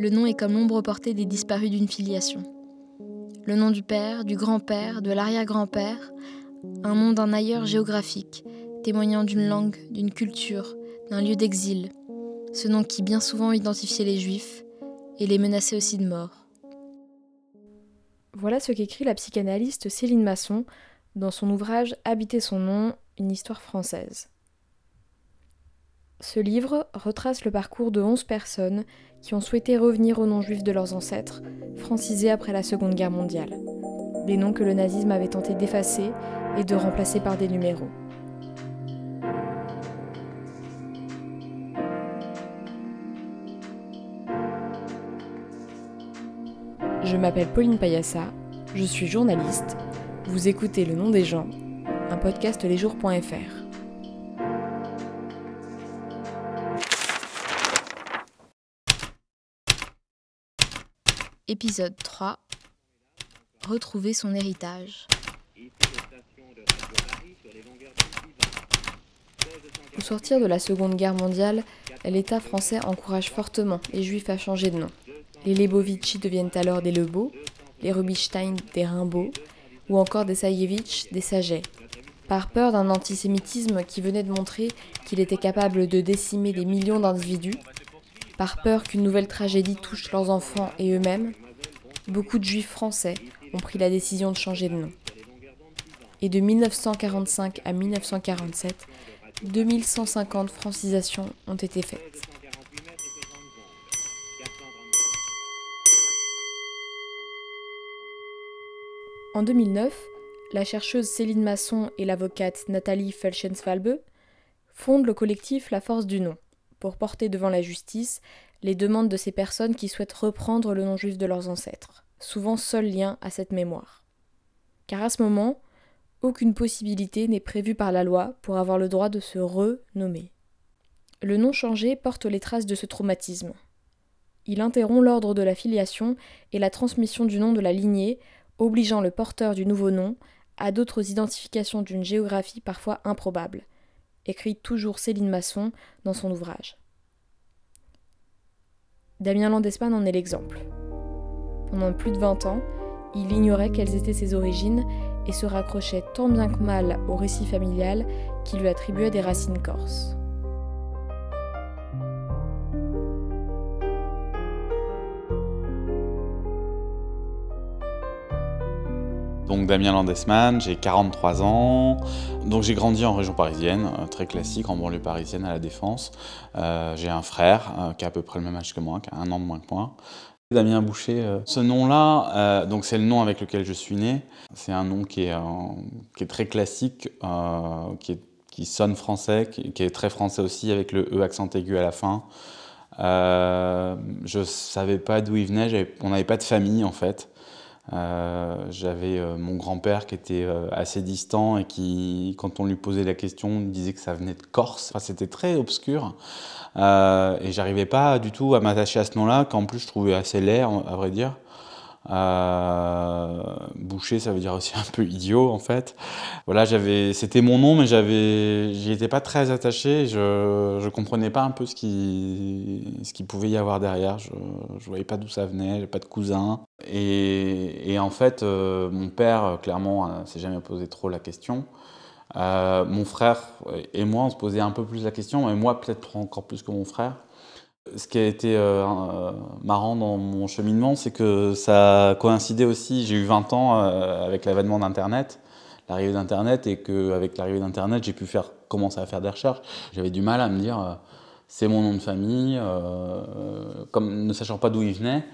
Le nom est comme l'ombre portée des disparus d'une filiation. Le nom du père, du grand-père, de l'arrière-grand-père, un nom d'un ailleurs géographique, témoignant d'une langue, d'une culture, d'un lieu d'exil, ce nom qui bien souvent identifiait les juifs et les menaçait aussi de mort. Voilà ce qu'écrit la psychanalyste Céline Masson dans son ouvrage Habiter son nom, une histoire française. Ce livre retrace le parcours de 11 personnes qui ont souhaité revenir au nom juif de leurs ancêtres, francisés après la Seconde Guerre mondiale. Des noms que le nazisme avait tenté d'effacer et de remplacer par des numéros. Je m'appelle Pauline Payassa, je suis journaliste. Vous écoutez Le nom des gens, un podcast lesjours.fr. Épisode 3 Retrouver son héritage. Au sortir de la Seconde Guerre mondiale, l'État français encourage fortement les Juifs à changer de nom. Les Lebovici deviennent alors des Lebeaux, les Rubinstein des Rimbaud, ou encore des Sayevitch des Saget. Par peur d'un antisémitisme qui venait de montrer qu'il était capable de décimer des millions d'individus, par peur qu'une nouvelle tragédie touche leurs enfants et eux-mêmes, beaucoup de juifs français ont pris la décision de changer de nom. Et de 1945 à 1947, 2150 francisations ont été faites. En 2009, la chercheuse Céline Masson et l'avocate Nathalie Felschenswalbe fondent le collectif La Force du Nom pour porter devant la justice les demandes de ces personnes qui souhaitent reprendre le nom juif de leurs ancêtres, souvent seul lien à cette mémoire. Car à ce moment, aucune possibilité n'est prévue par la loi pour avoir le droit de se renommer. Le nom changé porte les traces de ce traumatisme. Il interrompt l'ordre de la filiation et la transmission du nom de la lignée, obligeant le porteur du nouveau nom à d'autres identifications d'une géographie parfois improbable, écrit toujours Céline Masson dans son ouvrage. Damien Landesman en est l'exemple. Pendant plus de 20 ans, il ignorait quelles étaient ses origines et se raccrochait tant bien que mal au récit familial qui lui attribuait des racines corses. Donc Damien Landesman, j'ai 43 ans. Donc j'ai grandi en région parisienne, euh, très classique, en banlieue parisienne à la Défense. Euh, j'ai un frère euh, qui a à peu près le même âge que moi, qui a un an de moins que moi. Damien Boucher, ce nom-là, donc c'est le nom avec lequel je suis né. C'est un nom qui est, très classique, qui, sonne français, qui, est très français aussi, avec le E accent aigu à la fin. je savais pas d'où il venait, on n'avait pas de famille en fait. Euh, j'avais euh, mon grand-père qui était euh, assez distant et qui, quand on lui posait la question, disait que ça venait de Corse. Enfin, c'était très obscur. et j'arrivais pas du tout à m'attacher à ce nom-là, qu'en plus je trouvais assez laid, à vrai dire. Euh, boucher, ça veut dire aussi un peu idiot en fait. Voilà, j'avais, c'était mon nom, mais j'avais, j'y étais pas très attaché. Je, je comprenais pas un peu ce qui, ce qui pouvait y avoir derrière. Je, je voyais pas d'où ça venait. J'ai pas de cousin. Et, et en fait, euh, mon père, clairement, euh, s'est jamais posé trop la question. mon frère et moi, on se posait un peu plus la question, mais moi peut-être encore plus que mon frère. Ce qui a été euh, euh, marrant dans mon cheminement, c'est que ça a coïncidé aussi, j'ai eu 20 ans euh, avec l'avènement d'Internet, l'arrivée d'Internet, et qu'avec l'arrivée d'Internet, j'ai pu faire, commencer à faire des recherches. J'avais du mal à me dire, c'est mon nom de famille, comme ne sachant pas d'où il venait,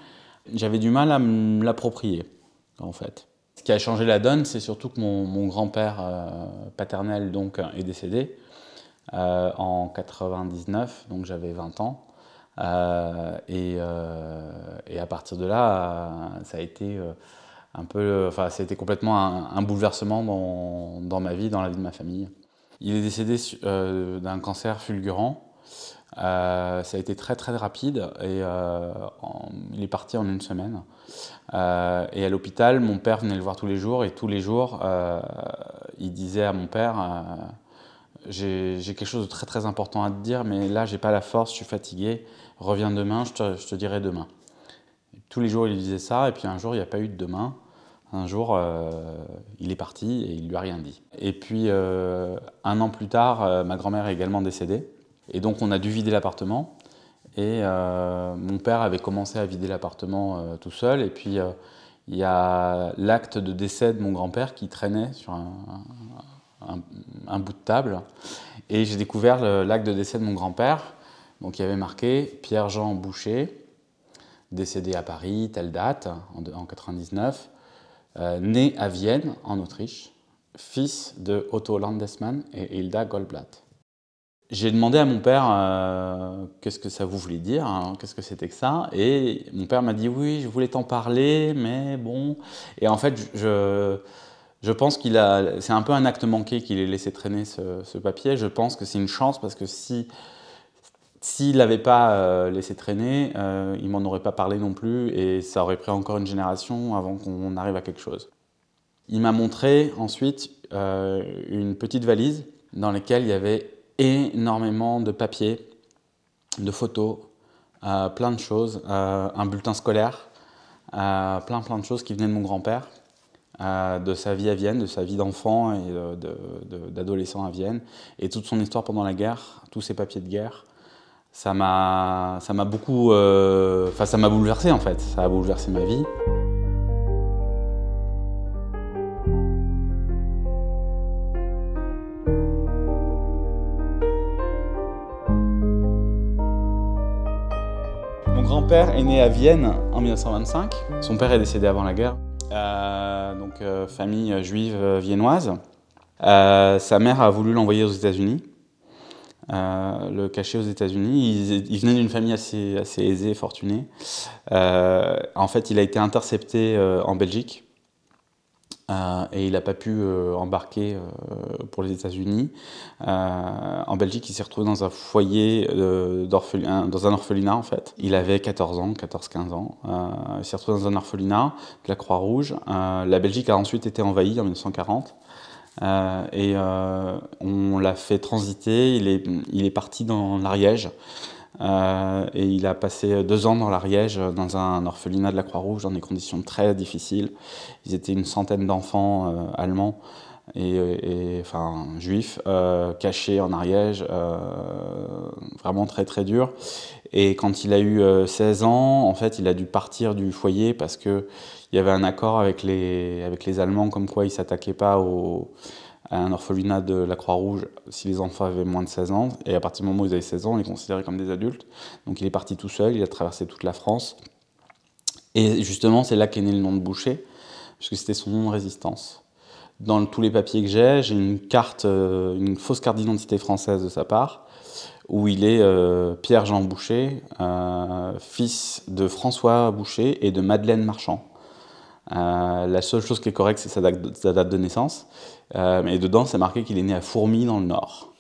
j'avais du mal à me l'approprier, en fait. Ce qui a changé la donne, c'est surtout que mon, mon grand-père paternel donc, est décédé en 99, donc j'avais 20 ans. Euh, euh, et, à partir de là, ça a été euh, un peu, enfin, ça a été complètement un, bouleversement dans, ma vie, dans la vie de ma famille. Il est décédé d'un cancer fulgurant. ça a été très très rapide et il est parti en une semaine. et à l'hôpital, mon père venait le voir tous les jours et tous les jours, il disait à mon père j'ai quelque chose de très très important à te dire, mais là, j'ai pas la force, je suis fatigué, reviens demain, je te, dirai demain. tous les jours, il disait ça, et puis un jour, il n'y a pas eu de demain. Un jour, euh, il est parti et il lui a rien dit. Et puis, euh, un an plus tard, euh, ma grand-mère est également décédée. Et donc, on a dû vider l'appartement. Et mon père avait commencé à vider l'appartement tout seul. Et puis, il y a l'acte de décès de mon grand-père qui traînait sur un, bout de table. Et j'ai découvert l'acte de décès de mon grand-père. Donc il y avait marqué Pierre-Jean Boucher, décédé à Paris, telle date, en, 1999, euh, né à Vienne, en Autriche, fils de Otto Landesmann et Hilda Goldblatt. J'ai demandé à mon père euh, qu'est-ce que ça vous voulait dire, hein, qu'est-ce que c'était que ça, et mon père m'a dit oui, je voulais t'en parler, mais bon. Et en fait, je, je pense qu'il a, c'est un peu un acte manqué qu'il ait laissé traîner ce, papier. Je pense que c'est une chance parce que si s'il l'avait pas euh, laissé traîner, euh, il m'en aurait pas parlé non plus et ça aurait pris encore une génération avant qu'on arrive à quelque chose. Il m'a montré ensuite euh, une petite valise dans laquelle il y avait énormément de papiers, de photos, plein de choses, un bulletin scolaire, plein plein de choses qui venaient de mon grand-père de sa vie à Vienne, de sa vie d'enfant et d'adolescent à Vienne, et toute son histoire pendant la guerre, tous ses papiers de guerre. Ça m'a beaucoup... Euh, enfin, ça m'a bouleversé en fait, ça a bouleversé ma vie. Mon grand-père est né à Vienne en 1925. Son père est décédé avant la guerre. Euh, donc euh, famille juive viennoise. sa mère a voulu l'envoyer aux États-Unis. Le cacher aux États-Unis. Il, venait d'une famille assez, assez aisée, fortunée. en fait, il a été intercepté en Belgique euh, et il n'a pas pu euh, embarquer euh, pour les États-Unis. en Belgique, il s'est retrouvé dans un foyer, dans un orphelinat en fait. Il avait 14 ans, 14-15 ans. il s'est retrouvé dans un orphelinat de la Croix-Rouge. la Belgique a ensuite été envahie en 1940. Et on l'a fait transiter, il est, il est parti dans l'Ariège, euh, et il a passé deux ans dans l'Ariège, dans un orphelinat de la Croix-Rouge, dans des conditions très difficiles. Ils étaient une centaine d'enfants euh, allemands et, enfin juifs euh, cachés en Ariège, vraiment très très dur. Et quand il a eu 16 ans, en fait, il a dû partir du foyer parce que il y avait un accord avec les, avec les Allemands comme quoi ils s'attaquaient pas aux à un orphelinat de la Croix-Rouge si les enfants avaient moins de 16 ans. Et à partir du moment où ils avaient 16 ans, on les considérait comme des adultes. Donc il est parti tout seul, il a traversé toute la France. Et justement, c'est là qu'est né le nom de Boucher, puisque c'était son nom de résistance. Dans tous les papiers que j'ai, j'ai une carte, euh, une fausse carte d'identité française de sa part, où il est euh, Pierre-Jean Boucher, euh, fils de François Boucher et de Madeleine Marchand. La seule chose qui est correcte, c'est sa, date de naissance. Euh, et dedans, c'est marqué qu'il est né à Fourmi dans le Nord.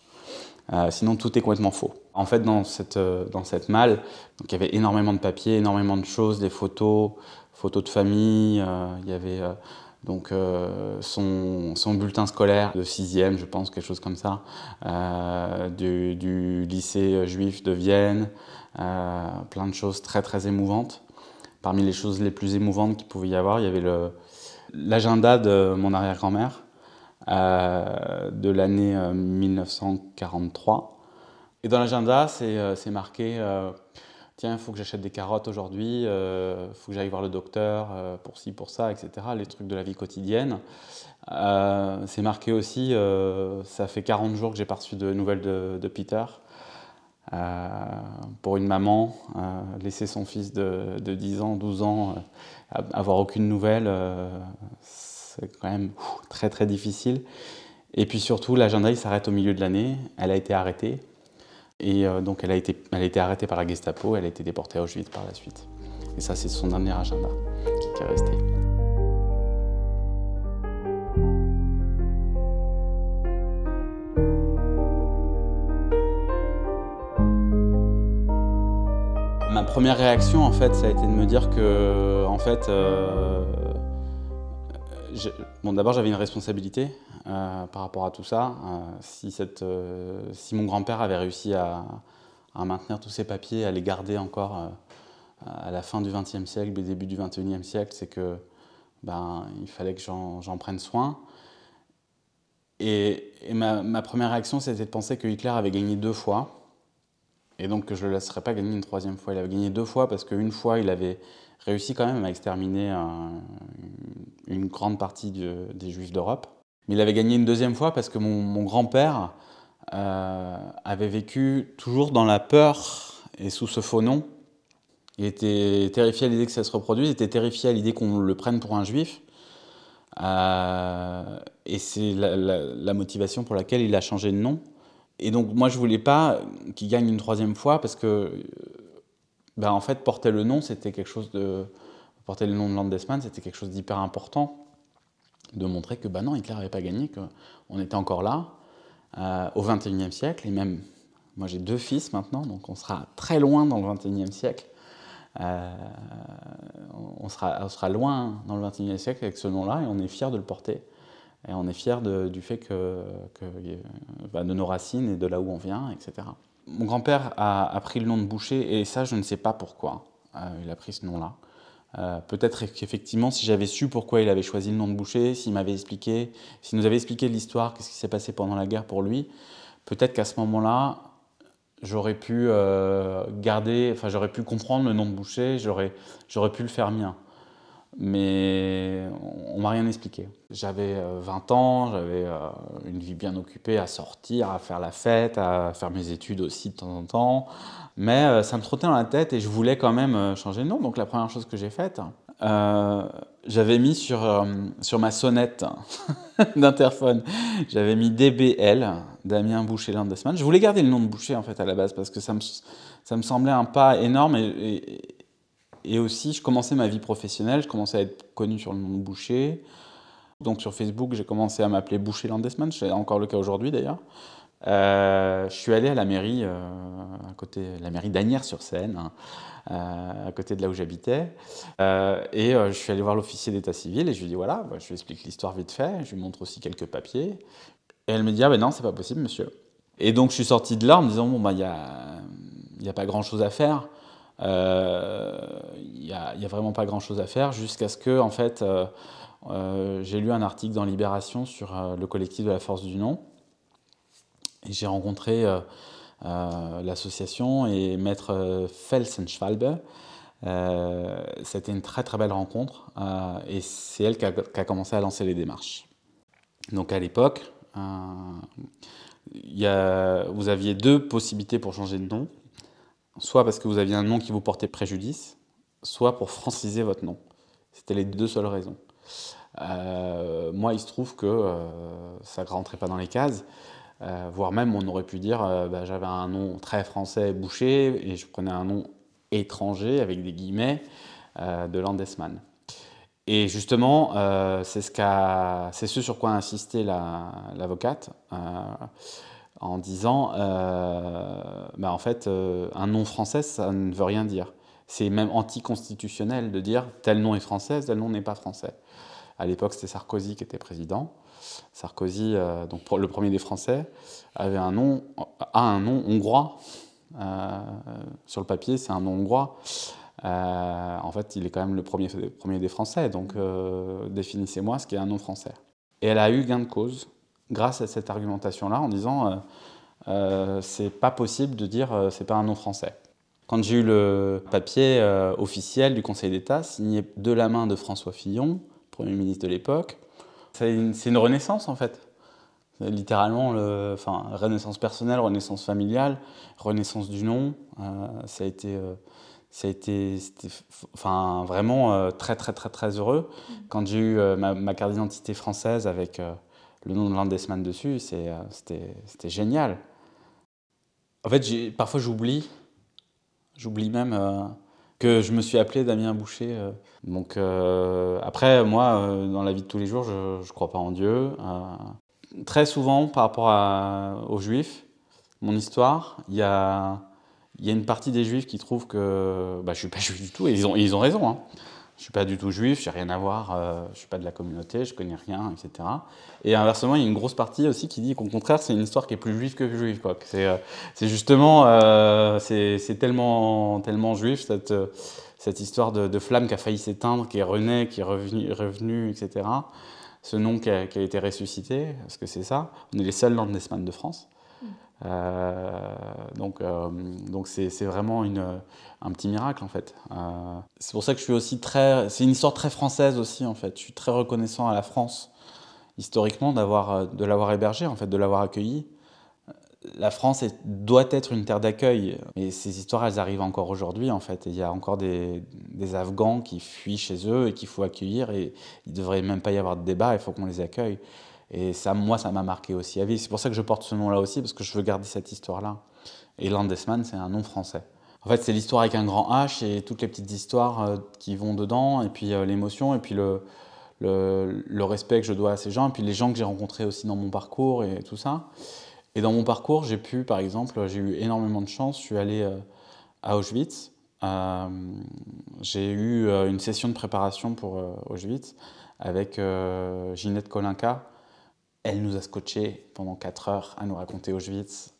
Euh, sinon, tout est complètement faux. En fait, dans cette, euh, dans cette malle, donc, il y avait énormément de papiers, énormément de choses, des photos, photos de famille, il y avait donc son, son, bulletin scolaire de sixième, je pense, quelque chose comme ça, du, lycée juif de Vienne, plein de choses très très émouvantes. Parmi les choses les plus émouvantes qu'il pouvait y avoir, il y avait l'agenda de mon arrière-grand-mère, euh, de l'année 1943. Euh, Et dans l'agenda, c'est euh, marqué tiens, il faut que j'achète des carottes aujourd'hui, il faut que j'aille voir le docteur pour ci, pour ça, etc. Les trucs de la vie quotidienne. c'est marqué aussi, ça fait 40 jours que j'ai pas reçu de nouvelles de, Peter. Pour une maman, laisser son fils de, de, 10 ans, 12 ans, avoir aucune nouvelle, c'est quand même très très difficile. Et puis surtout, l'agenda il s'arrête au milieu de l'année. Elle a été arrêtée. Et euh, donc elle a, été, elle a été arrêtée par la Gestapo, elle a été déportée à Auschwitz par la suite. Et ça, c'est son dernier agenda qui est resté. Première réaction, en fait, ça a été de me dire que, en fait, euh, bon, d'abord j'avais une responsabilité. par rapport à tout ça. si, cette, si mon grand-père avait réussi à, maintenir tous ces papiers, à les garder encore à la fin du XXe siècle, début du XXIe siècle, c'est que ben, il fallait que j'en prenne soin. Et, ma, première réaction, c'était de penser que Hitler avait gagné deux fois, et donc que je ne le laisserais pas gagner une troisième fois. Il avait gagné deux fois parce qu'une fois, il avait réussi quand même à exterminer une grande partie des Juifs d'Europe. Mais il avait gagné une deuxième fois parce que mon, grand-père euh, avait vécu toujours dans la peur et sous ce faux nom il était terrifié à l'idée que ça se reproduise, il était terrifié à l'idée qu'on le prenne pour un juif. Euh, et c'est la, motivation pour laquelle il a changé de nom. Et donc moi je voulais pas qu'il gagne une troisième fois parce que, ben, en fait, porter le nom, c'était quelque chose de porter le nom de Landesman, c'était quelque chose d'hyper important, de montrer que ben non, Hitler n'avait pas gagné, qu'on était encore là euh, au XXIe siècle et même moi j'ai deux fils maintenant, donc on sera très loin dans le XXIe siècle. Euh, on, sera, on sera loin dans le XXIe siècle avec ce nom-là et on est fier de le porter. Et on est fier du fait que, bah, de nos racines et de là où on vient, etc. Mon grand-père a, pris le nom de Boucher et ça, je ne sais pas pourquoi euh, il a pris ce nom-là. Euh, peut-être qu'effectivement, si j'avais su pourquoi il avait choisi le nom de Boucher, s'il m'avait expliqué, s'il nous avait expliqué l'histoire, qu'est-ce qui s'est passé pendant la guerre pour lui, peut-être qu'à ce moment-là, j'aurais pu euh, garder, enfin j'aurais pu comprendre le nom de Boucher, j'aurais, j'aurais pu le faire mien. Mais on m'a rien expliqué. J'avais 20 euh, ans, j'avais euh, une vie bien occupée à sortir, à faire la fête, à faire mes études aussi de temps en temps. Mais ça me trottait dans la tête et je voulais quand même changer de nom. Donc la première chose que j'ai faite, j'avais mis sur, euh, sur ma sonnette d'interphone, j'avais mis DBL, Damien Boucher Landesman. Je voulais garder le nom de Boucher en fait à la base parce que ça me, ça me semblait un pas énorme et, aussi je commençais ma vie professionnelle, je commençais à être connu sur le nom de Boucher. Donc sur Facebook, j'ai commencé à m'appeler Boucher Landesman, c'est encore le cas aujourd'hui d'ailleurs. Euh, je suis allé à la mairie, euh, à côté, la mairie d'Agnières-sur-Seine, hein, euh, à côté de là où j'habitais, et je suis allé voir l'officier d'état civil et je lui dis voilà, bah, je lui explique l'histoire vite fait, je lui montre aussi quelques papiers, et elle me dit ah ben non c'est pas possible monsieur. Et donc je suis sorti de là en me disant bon bah il y a, y a pas grand chose à faire, il n'y a, vraiment pas grand chose à faire jusqu'à ce que en fait j'ai lu un article dans Libération sur le collectif de la force du nom j'ai rencontré euh, euh, l'association et maître euh, Felsenschwalbe. C'était une très très belle rencontre et c'est elle qui a, commencé à lancer les démarches. Donc à l'époque, vous aviez deux possibilités pour changer de nom. Soit parce que vous aviez un nom qui vous portait préjudice, soit pour franciser votre nom. C'était les deux seules raisons. moi, il se trouve que ça ne rentrait pas dans les cases. Euh, voire même on aurait pu dire euh, bah, j'avais un nom très français bouché et je prenais un nom étranger avec des guillemets euh, de Landesman. Et justement, c'est ce, c'est ce sur quoi a insisté l'avocate en disant bah, en fait, un nom français, ça ne veut rien dire. C'est même anticonstitutionnel de dire tel nom est français, tel nom n'est pas français. À l'époque, c'était Sarkozy qui était président. Sarkozy, euh, donc le premier des Français, avait un nom, a un nom hongrois. Euh, sur le papier, c'est un nom hongrois. Euh, en fait, il est quand même le premier, premier des Français, donc définissez-moi ce qu'est un nom français. Et elle a eu gain de cause grâce à cette argumentation-là en disant c'est pas possible de dire c'est pas un nom français. Quand j'ai eu le papier officiel du Conseil d'État signé de la main de François Fillon, Premier ministre de l'époque, c'est une, renaissance en fait. Littéralement, le, enfin, renaissance personnelle, renaissance familiale, renaissance du nom. Euh, ça a été, euh, ça a été, enfin, vraiment euh, très très très très heureux. Quand j'ai eu ma, carte d'identité française avec le nom de Landesman dessus, c'était génial. En fait, parfois j'oublie, j'oublie même que je me suis appelé Damien Boucher. Euh. Donc euh, après, moi, euh, dans la vie de tous les jours, je ne crois pas en Dieu. très souvent, par rapport aux Juifs, mon histoire, il y a, une partie des Juifs qui trouvent que bah, je ne suis pas juif du tout, et ils ont, ils ont raison. Hein. Je suis pas du tout juif, j'ai rien à voir, euh, je suis pas de la communauté, je connais rien, etc. Et inversement, il y a une grosse partie aussi qui dit qu'au contraire, c'est une histoire qui est plus juive que juive. Euh, c'est justement, euh, c'est, tellement, tellement juif cette, cette histoire de, flamme qui a failli s'éteindre, qui est rené, qui est revenu, revenu etc. Ce nom qui a, qui a, été ressuscité, parce que c'est ça. On est les seuls Landesman de France. Euh, donc, euh, donc c'est, vraiment un petit miracle en fait. Euh, c'est pour ça que je suis aussi très. C'est une histoire très française aussi en fait. Je suis très reconnaissant à la France historiquement d'avoir, de l'avoir hébergé en fait, de l'avoir accueilli. La France doit être une terre d'accueil, et ces histoires, elles arrivent encore aujourd'hui, en fait. il y a encore des, des, Afghans qui fuient chez eux et qu'il faut accueillir, et il ne devrait même pas y avoir de débat, il faut qu'on les accueille. Et ça, moi, ça m'a marqué aussi à vie. C'est pour ça que je porte ce nom-là aussi, parce que je veux garder cette histoire-là. Et Landesman, c'est un nom français. En fait, c'est l'histoire avec un grand H et toutes les petites histoires euh, qui vont dedans, et puis euh, l'émotion, et puis le, le, respect que je dois à ces gens, et puis les gens que j'ai rencontrés aussi dans mon parcours et tout ça. Et dans mon parcours, j'ai pu, par exemple, j'ai eu énormément de chance. Je suis allé euh, à Auschwitz. J'ai eu une session de préparation pour Auschwitz avec Ginette Kolinka, elle nous a scotché pendant 4 heures à nous raconter Auschwitz.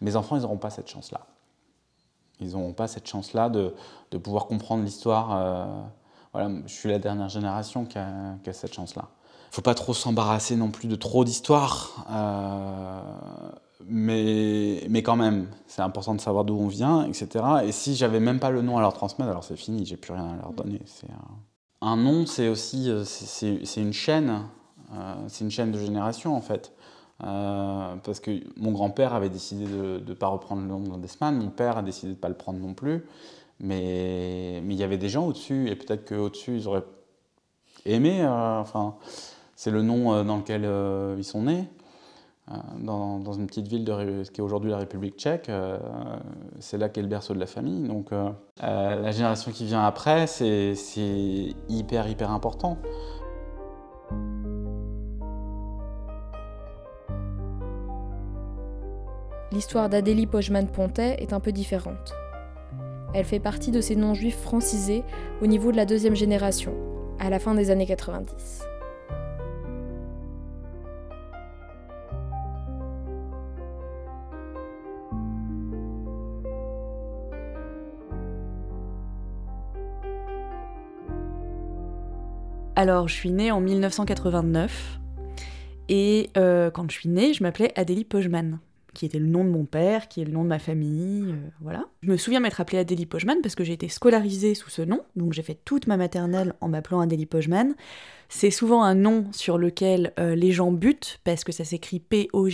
Mes enfants, ils n'auront pas cette chance-là. Ils n'auront pas cette chance-là de, de, pouvoir comprendre l'histoire. Euh, voilà, je suis la dernière génération qui a, cette chance-là. Il ne faut pas trop s'embarrasser non plus de trop d'histoires. Euh, mais, mais quand même, c'est important de savoir d'où on vient, etc. Et si j'avais même pas le nom à leur transmettre, alors c'est fini, j'ai plus rien à leur donner. Un, nom, c'est aussi c'est une chaîne euh, c'est une chaîne de génération en fait. Euh, parce que mon grand-père avait décidé de ne pas reprendre le nom d'Andesman, mon père a décidé de ne pas le prendre non plus, mais, il y avait des gens au-dessus, et peut-être qu'au-dessus ils auraient aimé, euh, enfin, c'est le nom euh, dans lequel euh, ils sont nés, euh, dans, dans, une petite ville de ce qui est aujourd'hui la République tchèque, c'est là qu'est le berceau de la famille, donc la génération qui vient après, c'est hyper hyper important. L'histoire d'Adélie Pojman-Pontet est un peu différente. Elle fait partie de ces non-juifs francisés au niveau de la deuxième génération, à la fin des années 90. Alors, je suis née en 1989 et euh, quand je suis née, je m'appelais Adélie Pojman qui était le nom de mon père, qui est le nom de ma famille, euh, voilà. Je me souviens m'être appelée Adélie Pojman parce que j'ai été scolarisée sous ce nom, donc j'ai fait toute ma maternelle en m'appelant Adélie Pojman. C'est souvent un nom sur lequel euh, les gens butent parce que ça s'écrit P-O-J-Z-M-A-N,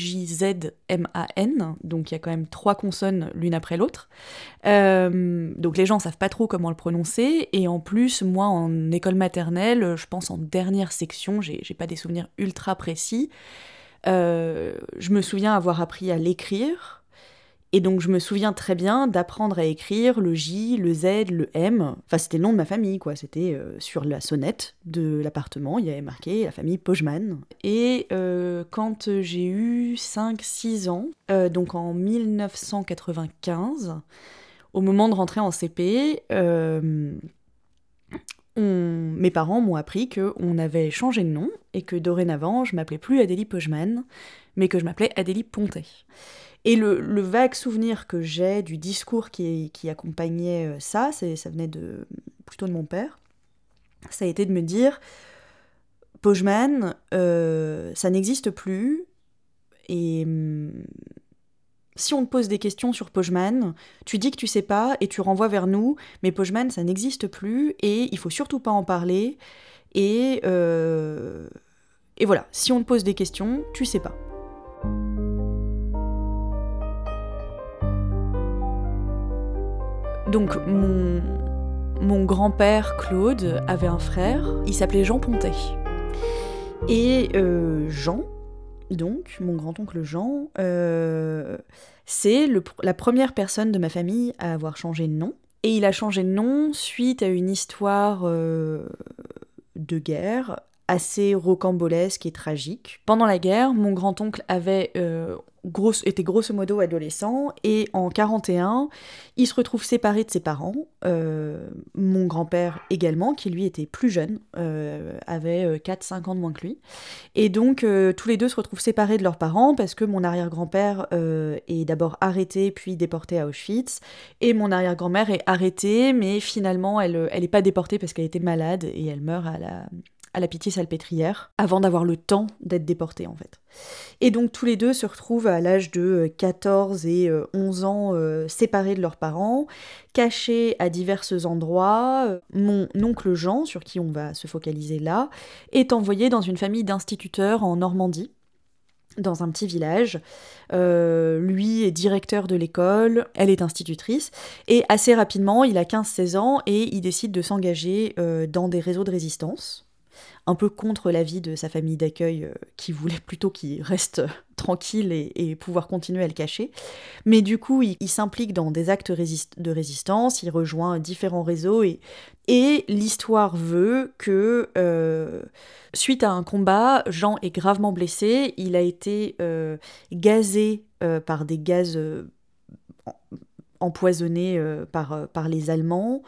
donc il y a quand même trois consonnes l'une après l'autre. Euh, donc les gens savent pas trop comment le prononcer, et en plus, moi en école maternelle, je pense en dernière section, j'ai pas des souvenirs ultra précis. Euh, je me souviens avoir appris à l'écrire. Et donc je me souviens très bien d'apprendre à écrire le J, le Z, le M. Enfin c'était le nom de ma famille quoi. C'était euh, sur la sonnette de l'appartement, il y avait marqué la famille Pojman. Et euh, quand j'ai eu 5-6 ans, donc en 1995, au moment de rentrer en CP, on... mes parents m'ont appris qu'on avait changé de nom et que dorénavant, je m'appelais plus Adélie Pojman, mais que je m'appelais Adélie Pontet. Et le, vague souvenir que j'ai du discours qui, qui accompagnait euh, ça, ça venait de, plutôt de mon père, ça a été de me dire Pojman, euh, ça n'existe plus, et hum, si on te pose des questions sur Pojman, tu dis que tu sais pas et tu renvoies vers nous, mais Pojman ça n'existe plus et il faut surtout pas en parler. Et, euh... et voilà, si on te pose des questions, tu sais pas. Donc mon, mon grand-père Claude avait un frère, il s'appelait Jean Pontet. Et euh, Jean, donc, mon grand-oncle Jean, euh, c'est la première personne de ma famille à avoir changé de nom. Et il a changé de nom suite à une histoire euh, de guerre assez rocambolesque et tragique. Pendant la guerre, mon grand-oncle avait, euh, était grosso modo adolescent, et en 41, il se retrouve séparé de ses parents, euh, mon grand-père également, qui lui était plus jeune, euh, avait 4-5 ans de moins que lui, et donc tous les deux se retrouvent séparés de leurs parents, parce que mon arrière-grand-père est d'abord arrêté, puis déporté à Auschwitz, et mon arrière-grand-mère est arrêtée, mais finalement elle n'est pas déportée parce qu'elle était malade, et elle meurt à la à la pitié salpêtrière, avant d'avoir le temps d'être déportés en fait. Et donc tous les deux se retrouvent à l'âge de 14 euh, et 11 euh, ans euh, séparés de leurs parents, cachés à divers endroits. Mon oncle Jean, sur qui on va se focaliser là, est envoyé dans une famille d'instituteurs en Normandie, dans un petit village. lui est directeur de l'école, elle est institutrice, et assez rapidement, il a 15-16 ans et il décide de s'engager dans des réseaux de résistance un peu contre l'avis de sa famille d'accueil euh, qui voulait plutôt qu'il reste tranquille et, pouvoir continuer à le cacher. Mais du coup, il, s'implique dans des actes de résistance, il rejoint différents réseaux et, et l'histoire veut que euh, suite à un combat, Jean est gravement blessé, il a été euh, gazé par des gaz empoisonné euh, par, euh, par les Allemands,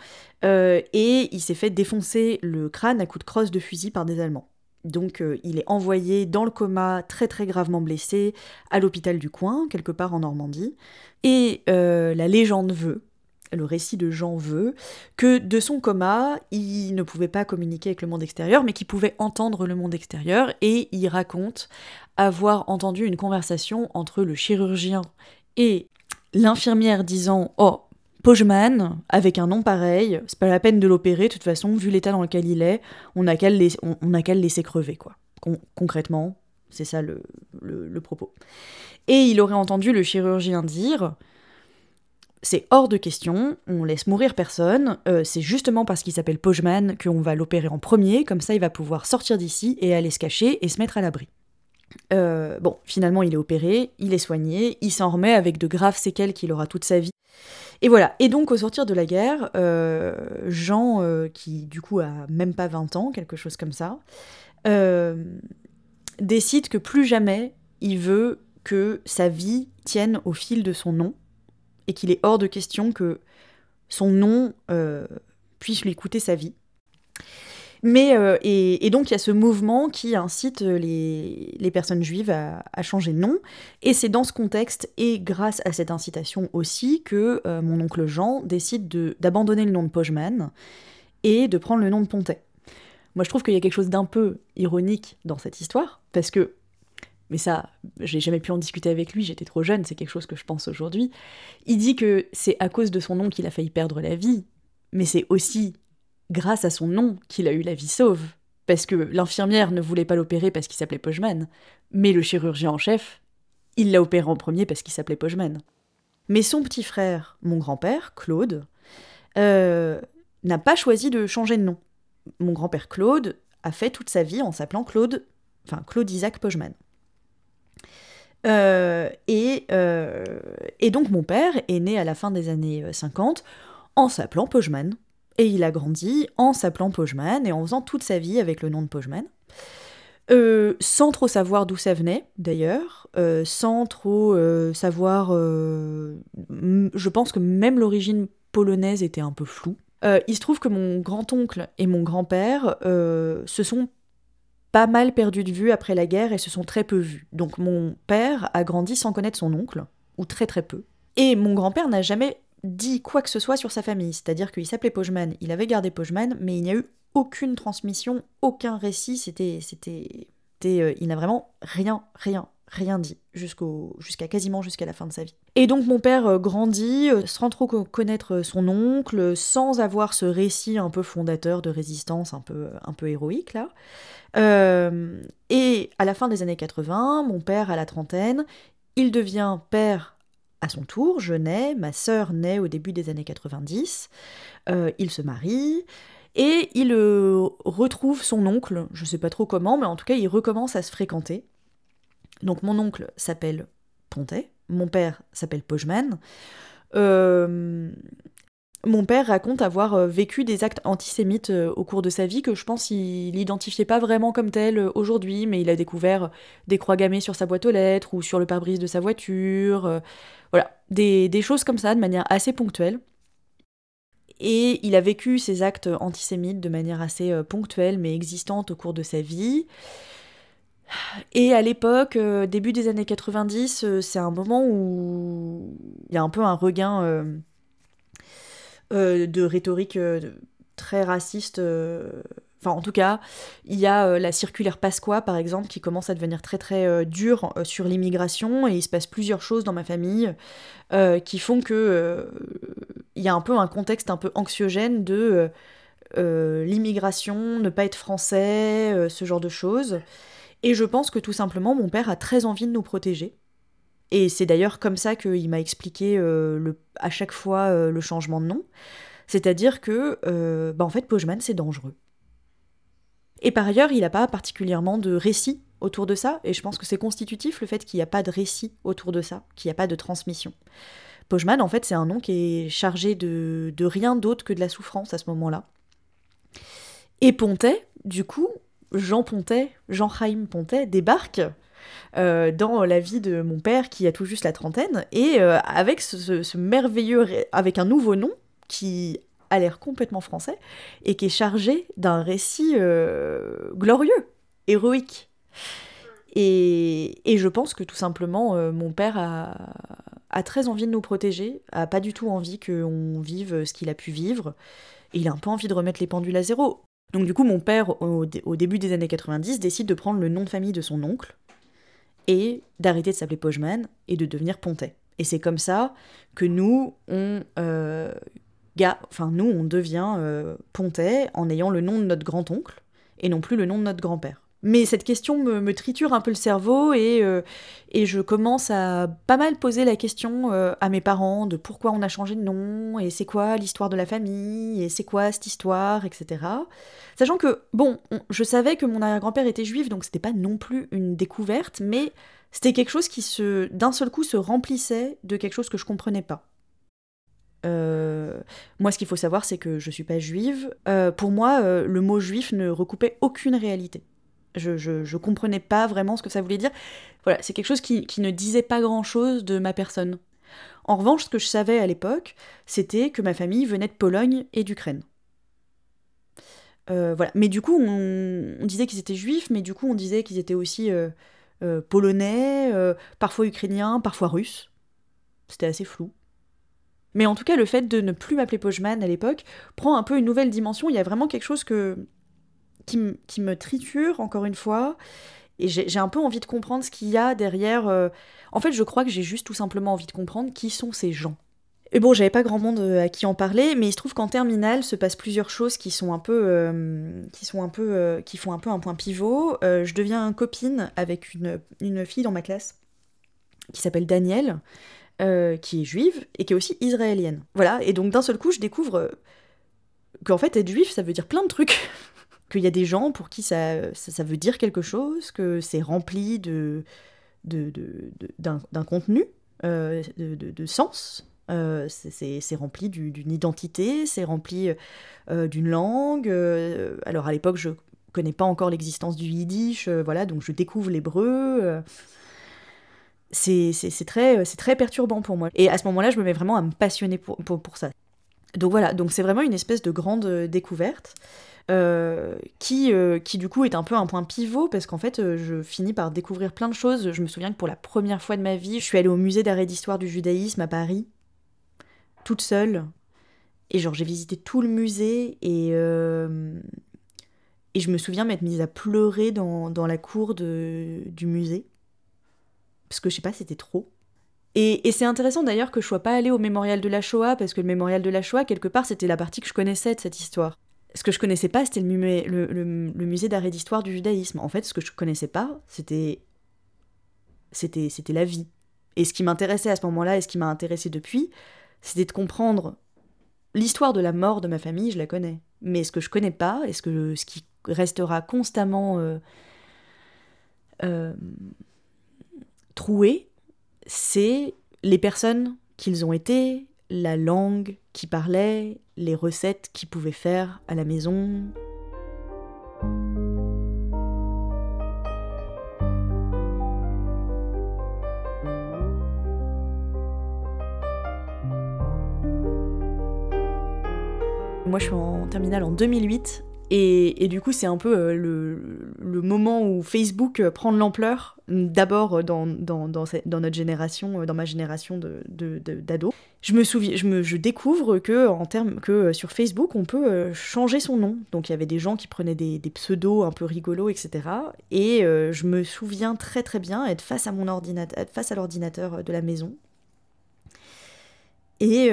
euh, et il s'est fait défoncer le crâne à coups de crosse de fusil par des Allemands. Donc il est envoyé dans le coma, très très gravement blessé, à l'hôpital du coin, quelque part en Normandie. Et la légende veut, le récit de Jean veut, que de son coma, il ne pouvait pas communiquer avec le monde extérieur, mais qu'il pouvait entendre le monde extérieur, et il raconte avoir entendu une conversation entre le chirurgien et l'infirmière disant Oh, Pojman, avec un nom pareil, c'est pas la peine de l'opérer, de toute façon, vu l'état dans lequel il est, on n'a qu'à le, laisser crever, quoi. concrètement, c'est ça le, propos. Et il aurait entendu le chirurgien dire c'est hors de question, on laisse mourir personne, euh, c'est justement parce qu'il s'appelle Pojman qu'on va l'opérer en premier, comme ça il va pouvoir sortir d'ici et aller se cacher et se mettre à l'abri. Euh, bon, finalement, il est opéré, il est soigné, il s'en remet avec de graves séquelles qu'il aura toute sa vie. Et voilà. Et donc, au sortir de la guerre, euh, Jean, euh, qui du coup a même pas 20 ans, quelque chose comme ça, décide que plus jamais il veut que sa vie tienne au fil de son nom et qu'il est hors de question que son nom puisse lui coûter sa vie. Mais, euh, et, donc, il y a ce mouvement qui incite les, les personnes juives à, changer de nom. Et c'est dans ce contexte, et grâce à cette incitation aussi, que euh, mon oncle Jean décide d'abandonner le nom de Pojman et de prendre le nom de Pontet. Moi, je trouve qu'il y a quelque chose d'un peu ironique dans cette histoire, parce que mais ça, j'ai jamais pu en discuter avec lui, j'étais trop jeune, c'est quelque chose que je pense aujourd'hui. Il dit que c'est à cause de son nom qu'il a failli perdre la vie, mais c'est aussi grâce à son nom qu'il a eu la vie sauve. Parce que l'infirmière ne voulait pas l'opérer parce qu'il s'appelait Pojman, mais le chirurgien en chef, il l'a opéré en premier parce qu'il s'appelait Pojman. Mais son petit frère, mon grand-père, Claude, euh, n'a pas choisi de changer de nom. Mon grand-père Claude a fait toute sa vie en s'appelant Claude, enfin Claude Isaac Pojman. Euh, et, euh, et, donc mon père est né à la fin des années 50 en s'appelant Pojman, et il a grandi en s'appelant Pojman et en faisant toute sa vie avec le nom de Pojman. Euh, sans trop savoir d'où ça venait, d'ailleurs, euh, sans trop euh, savoir... je pense que même l'origine polonaise était un peu floue. il se trouve que mon grand-oncle et mon grand-père se sont pas mal perdus de vue après la guerre et se sont très peu vus. Donc mon père a grandi sans connaître son oncle, ou très très peu. Et mon grand-père n'a jamais dit quoi que ce soit sur sa famille. C'est-à-dire qu'il s'appelait Pojman, il avait gardé Pojman, mais il n'y a eu aucune transmission, aucun récit. C'était, c'était, euh, il n'a vraiment rien, rien, rien dit jusqu'au, jusqu'à quasiment jusqu'à la fin de sa vie. Et donc mon père euh, grandit euh, sans trop connaître son oncle, sans avoir ce récit un peu fondateur de résistance, un peu, un peu héroïque là. et à la fin des années 80, mon père a la trentaine, il devient père à son tour, je nais, ma sœur naît au début des années 90, euh, il se marie, et il euh, retrouve son oncle, je sais pas trop comment, mais en tout cas il recommence à se fréquenter. Donc mon oncle s'appelle Pontet, mon père s'appelle Pojman. Euh, mon père raconte avoir euh, vécu des actes antisémites euh, au cours de sa vie que je pense il n'identifiait pas vraiment comme tels euh, aujourd'hui, mais il a découvert des croix gammées sur sa boîte aux lettres ou sur le pare-brise de sa voiture. voilà, des, des, choses comme ça de manière assez ponctuelle. Et il a vécu ces actes antisémites de manière assez ponctuelle mais existante au cours de sa vie. Et à l'époque, début des années 90, c'est un moment où il y a un peu un regain euh, de rhétorique euh, très raciste. Euh, enfin, en tout cas, il y a la circulaire Pasqua, par exemple, qui commence à devenir très très dure sur l'immigration, et il se passe plusieurs choses dans ma famille qui font que il y a un peu un contexte un peu anxiogène de l'immigration, ne pas être français, ce genre de choses. Et je pense que tout simplement, mon père a très envie de nous protéger. Et c'est d'ailleurs comme ça qu'il m'a expliqué euh, le, à chaque fois euh, le changement de nom. C'est-à-dire que, euh, bah en fait, Pojman, c'est dangereux. Et par ailleurs, il n'a pas particulièrement de récit autour de ça, et je pense que c'est constitutif le fait qu'il n'y a pas de récit autour de ça, qu'il n'y a pas de transmission. Pojman, en fait, c'est un nom qui est chargé de, de rien d'autre que de la souffrance à ce moment-là. Et Pontet, du coup, Jean Pontet, Jean-Chaim Pontet, débarque euh, dans la vie de mon père qui a tout juste la trentaine, et euh, avec ce, merveilleux, avec un nouveau nom qui a l'air complètement français, et qui est chargé d'un récit euh, glorieux, héroïque. Et, je pense que tout simplement, mon père a, très envie de nous protéger, a pas du tout envie qu'on vive ce qu'il a pu vivre, et il a un peu envie de remettre les pendules à zéro. Donc du coup, mon père, au, début des années 90, décide de prendre le nom de famille de son oncle, et d'arrêter de s'appeler Pojman et de devenir Pontet. Et c'est comme ça que nous, on, euh, nous, on devient euh, Pontet en ayant le nom de notre grand-oncle et non plus le nom de notre grand-père. Mais cette question me, triture un peu le cerveau et, euh, et, je commence à pas mal poser la question euh, à mes parents de pourquoi on a changé de nom et c'est quoi l'histoire de la famille et c'est quoi cette histoire, etc. Sachant que, bon, je savais que mon arrière-grand-père était juif donc c'était pas non plus une découverte, mais c'était quelque chose qui se, d'un seul coup se remplissait de quelque chose que je comprenais pas. Euh, moi, ce qu'il faut savoir, c'est que je suis pas juive. pour moi, le mot juif ne recoupait aucune réalité. Je, je, comprenais pas vraiment ce que ça voulait dire. Voilà, c'est quelque chose qui, ne disait pas grand-chose de ma personne. En revanche, ce que je savais à l'époque, c'était que ma famille venait de Pologne et d'Ukraine. Euh, voilà. Mais du coup, on, on disait qu'ils étaient juifs, mais du coup, on disait qu'ils étaient aussi euh, euh, polonais, parfois ukrainiens, parfois russes. C'était assez flou. Mais en tout cas, le fait de ne plus m'appeler Pojman à l'époque prend un peu une nouvelle dimension. Il y a vraiment quelque chose que, qui, me triture, encore une fois. Et j'ai un peu envie de comprendre ce qu'il y a derrière. Euh, en fait, je crois que j'ai juste tout simplement envie de comprendre qui sont ces gens. Et bon, j'avais pas grand monde euh, à qui en parler, mais il se trouve qu'en terminale se passent plusieurs choses qui sont un peu, euh, qui sont un peu, qui font un peu un point pivot. je deviens copine avec une, une, fille dans ma classe qui s'appelle Danielle, qui est juive et qui est aussi israélienne. Voilà. Et donc d'un seul coup, je découvre qu'en fait être juif, ça veut dire plein de trucs. qu'il y a des gens pour qui ça, ça, veut dire quelque chose, que c'est rempli de, d'un, de, contenu, euh, de, sens. Euh, c'est, rempli d'une identité, c'est rempli euh, d'une langue. alors à l'époque, je connais pas encore l'existence du yiddish, voilà, donc je découvre l'hébreu. C'est, très, très perturbant pour moi. Et à ce moment-là, je me mets vraiment à me passionner pour, pour, pour ça. Donc voilà, donc c'est vraiment une espèce de grande découverte. Euh, qui, euh, qui du coup est un peu un point pivot parce qu'en fait euh, je finis par découvrir plein de choses. Je me souviens que pour la première fois de ma vie, je suis allée au musée d'art et d'histoire du judaïsme à Paris, toute seule. Et genre j'ai visité tout le musée et, et je me souviens m'être mise à pleurer dans, dans la cour de, du musée. Parce que je sais pas, c'était trop. Et, et c'est intéressant d'ailleurs que je sois pas allée au mémorial de la Shoah, parce que le mémorial de la Shoah, quelque part, c'était la partie que je connaissais de cette histoire ce que je connaissais pas, c'était le, musée d'art et d'histoire du judaïsme. En fait, ce que je connaissais pas, c'était, c'était, c'était la vie. Et ce qui m'intéressait à ce moment-là, et ce qui m'a intéressé depuis, c'était de comprendre l'histoire de la mort de ma famille, je la connais. Mais ce que je connais pas, et ce, que, ce qui restera constamment euh, euh, troué, c'est les personnes qu'ils ont été, la langue qu'ils parlaient, les recettes qu'ils pouvaient faire à la maison. Moi, je suis en terminale en 2008 et, du coup, c'est un peu euh, le, moment où Facebook euh, prend de l'ampleur, d'abord dans, dans, notre génération, euh, dans ma génération d'ados. Je je, découvre que, sur Facebook, on peut changer son nom. Donc il y avait des gens qui prenaient des, pseudos un peu rigolos, etc. Et je me souviens très très bien être face à face à l'ordinateur de la maison. Et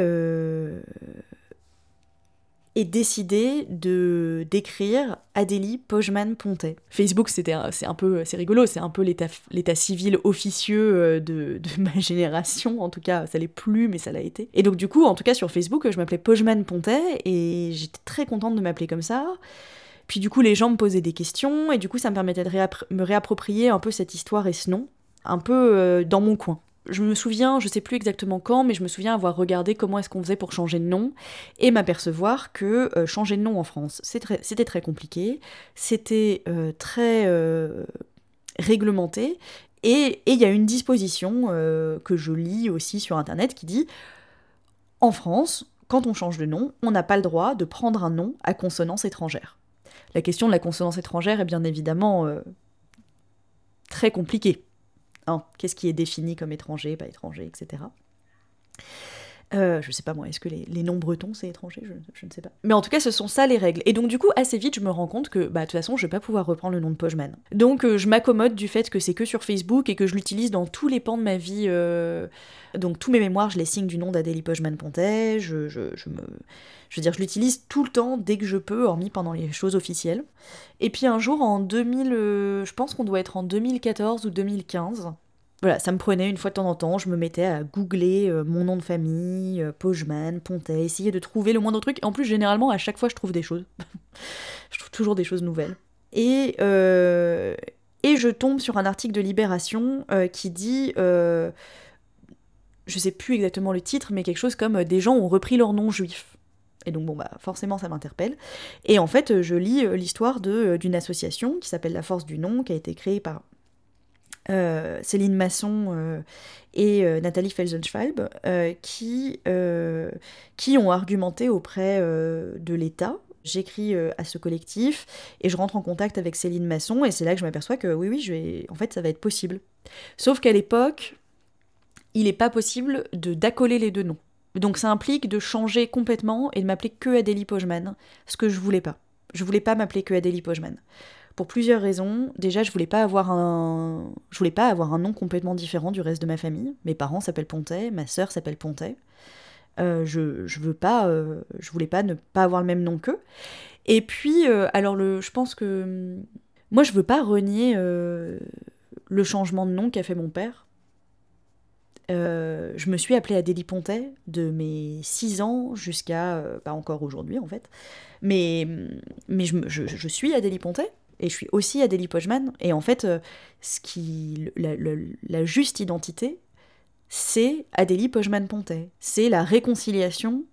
et décidé de d'écrire Adélie Pojman Pontet. Facebook, c'était c'est un peu c'est rigolo, c'est un peu l'état civil officieux euh, de, ma génération. En tout cas, ça l'est plus, mais ça l'a été. Et donc du coup, en tout cas sur Facebook, je m'appelais Pojman Pontet et j'étais très contente de m'appeler comme ça. Puis du coup, les gens me posaient des questions et du coup, ça me permettait de me réapproprier un peu cette histoire et ce nom, un peu euh, dans mon coin je me souviens, je sais plus exactement quand, mais je me souviens avoir regardé comment est-ce qu'on faisait pour changer de nom et m'apercevoir que euh, changer de nom en France, c'était très compliqué, c'était euh, très euh, réglementé, et il y a une disposition que je lis aussi sur Internet qui dit en France, quand on change de nom, on n'a pas le droit de prendre un nom à consonance étrangère. La question de la consonance étrangère est bien évidemment très compliquée Qu'est-ce qui est défini comme étranger, pas étranger, etc. Euh, je sais pas moi, est-ce que les, noms bretons c'est étranger? Je, ne sais pas. Mais en tout cas, ce sont ça les règles. Et donc, du coup, assez vite, je me rends compte que, bah, de toute façon, je vais pas pouvoir reprendre le nom de Pojman. Donc, euh, je m'accommode du fait que c'est que sur Facebook et que je l'utilise dans tous les pans de ma vie. Euh, donc, tous mes mémoires, je les signe du nom d'Adélie Pojman-Pontet. Je, je, me. Je veux dire, je l'utilise tout le temps, dès que je peux, hormis pendant les choses officielles. Et puis un jour, en 2000, je pense qu'on doit être en 2014 ou 2015, voilà, ça me prenait une fois de temps en temps, je me mettais à googler euh, mon nom de famille, euh, Pontet, essayer de trouver le moindre truc. En plus, généralement, à chaque fois, je trouve des choses. je trouve toujours des choses nouvelles. Et, euh, et je tombe sur un article de Libération qui dit, je sais plus exactement le titre, mais quelque chose comme Des gens ont repris leur nom juif. Et donc, bon, bah, forcément, ça m'interpelle. Et en fait, je lis l'histoire d'une association qui s'appelle La Force du Nom, qui a été créée par euh, Céline Masson euh, et euh, Nathalie Felsenschwalb, qui, qui ont argumenté auprès de l'État. J'écris à ce collectif et je rentre en contact avec Céline Masson et c'est là que je m'aperçois que oui oui je vais en fait ça va être possible. Sauf qu'à l'époque il n'est pas possible de d'accoler les deux noms. Donc ça implique de changer complètement et de m'appeler que Adélie Pojman ce que je voulais pas. Je voulais pas m'appeler que Adélie Pojman pour plusieurs raisons. Déjà, je voulais pas avoir un, je voulais pas avoir un nom complètement différent du reste de ma famille. Mes parents s'appellent Pontet, ma sœur s'appelle Pontet. Euh, je, je veux pas, euh, je voulais pas ne pas avoir le même nom qu'eux. Et puis, euh, alors le, je pense que moi, je veux pas renier le changement de nom qu'a fait mon père. je me suis appelée Adélie Pontet de mes 6 ans jusqu'à, pas encore aujourd'hui en fait, mais, mais je, je, je suis Adélie Pontet, et je suis aussi Adélie Pojman. Et en fait, euh, ce qui, la, juste identité, c'est Adélie Pojman-Pontet. C'est la réconciliation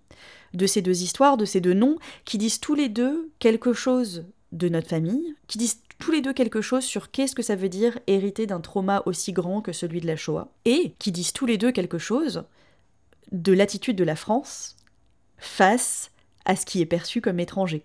de ces deux histoires, de ces deux noms, qui disent tous les deux quelque chose de notre famille, qui disent tous les deux quelque chose sur qu'est-ce que ça veut dire hériter d'un trauma aussi grand que celui de la Shoah, et qui disent tous les deux quelque chose de l'attitude de la France face à ce qui est perçu comme étranger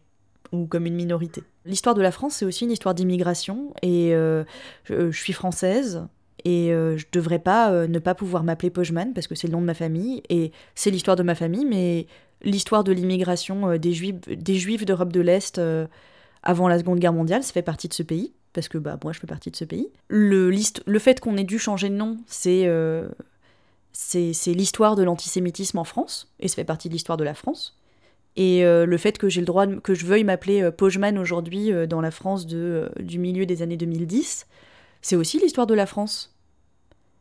ou comme une minorité. L'histoire de la France, c'est aussi une histoire d'immigration, et euh, je, suis française, et euh, je devrais pas euh, ne pas pouvoir m'appeler Pojman, parce que c'est le nom de ma famille, et c'est l'histoire de ma famille, mais l'histoire de l'immigration des juifs, des juifs d'Europe de l'Est avant la Seconde Guerre mondiale, ça fait partie de ce pays, parce que bah, moi je fais partie de ce pays. Le, le fait qu'on ait dû changer de nom, c'est c'est l'histoire de l'antisémitisme en France, et ça fait partie de l'histoire de la France. Et euh, le fait que j'ai le droit, que je veuille m'appeler euh, aujourd'hui euh, dans la France de, du milieu des années 2010, c'est aussi l'histoire de la France.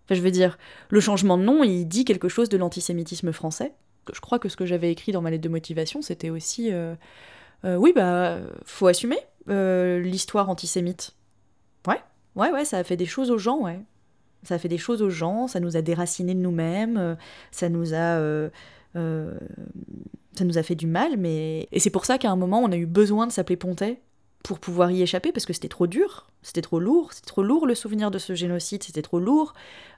Enfin, je veux dire, le changement de nom, il dit quelque chose de l'antisémitisme français. Je crois que ce que j'avais écrit dans ma lettre de motivation, c'était aussi oui, bah, faut assumer l'histoire antisémite. Ouais, ouais, ouais, ça a fait des choses aux gens, ouais. Ça a fait des choses aux gens, ça nous a déracinés de nous-mêmes, ça nous a ça nous a fait du mal, mais. Et c'est pour ça qu'à un moment, on a eu besoin de s'appeler Pontet pour pouvoir y échapper, parce que c'était trop dur, c'était trop lourd, c'était trop lourd le souvenir de ce génocide, c'était trop lourd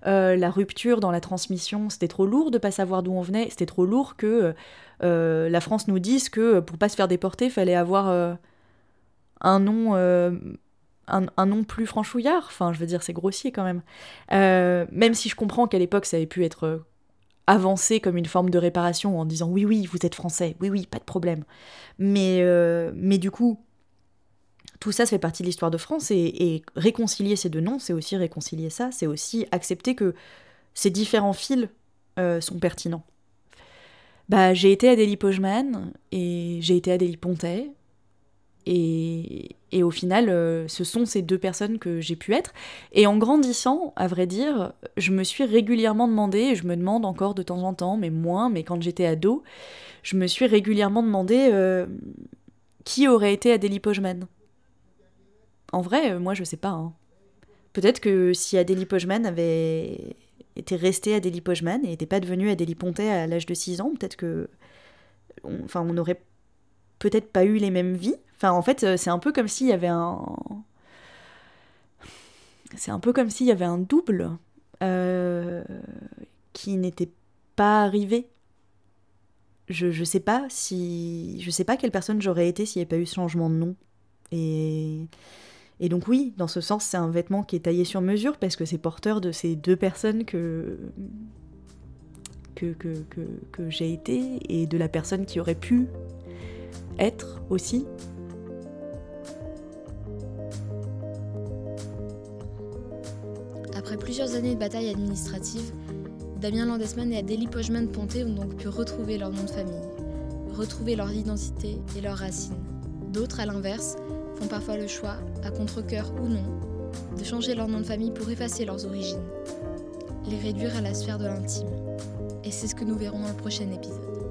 euh, la rupture dans la transmission, c'était trop lourd de pas savoir d'où on venait, c'était trop lourd que euh, la France nous dise que pour pas se faire déporter, fallait avoir euh, un nom. Un, nom plus franchouillard, enfin je veux dire c'est grossier quand même. même si je comprends qu'à l'époque ça avait pu être avancé comme une forme de réparation en disant oui oui vous êtes français, oui oui pas de problème. Mais, mais du coup tout ça, ça fait partie de l'histoire de France et, réconcilier ces deux noms, c'est aussi réconcilier ça, c'est aussi accepter que ces différents fils euh, sont pertinents. Bah, j'ai été Adélie Pojman et j'ai été Adélie Pontet. Et, et au final, euh, ce sont ces deux personnes que j'ai pu être. Et en grandissant, à vrai dire, je me suis régulièrement demandé, et je me demande encore de temps en temps, mais moins, mais quand j'étais ado, je me suis régulièrement demandé euh, qui aurait été Adélie Pojman en vrai, euh, moi je sais pas. Hein. Peut-être que si Adélie Pojman avait été restée Adélie Pojman et n'était pas devenue Adélie Pontet à l'âge de 6 ans, peut-être que. On, enfin, on n'aurait peut-être pas eu les mêmes vies. Enfin, en fait, euh, c'est un peu comme s'il y avait un. C'est un peu comme s'il y avait un double euh, qui n'était pas arrivé. Je, je sais pas si. Je sais pas quelle personne j'aurais été s'il n'y avait pas eu ce changement de nom. Et. Donc oui, dans ce sens, c'est un vêtement qui est taillé sur mesure parce que c'est porteur de ces deux personnes que, que, que, que, j'ai été et de la personne qui aurait pu être aussi. Après plusieurs années de bataille administrative, Damien Landesman et Adélie Pojman-Ponté ont donc pu retrouver leur nom de famille, retrouver leur identité et leurs racines. D'autres, à l'inverse, font parfois le choix, à contre-coeur ou non, de changer leur nom de famille pour effacer leurs origines, les réduire à la sphère de l'intime. Et c'est ce que nous verrons dans le prochain épisode.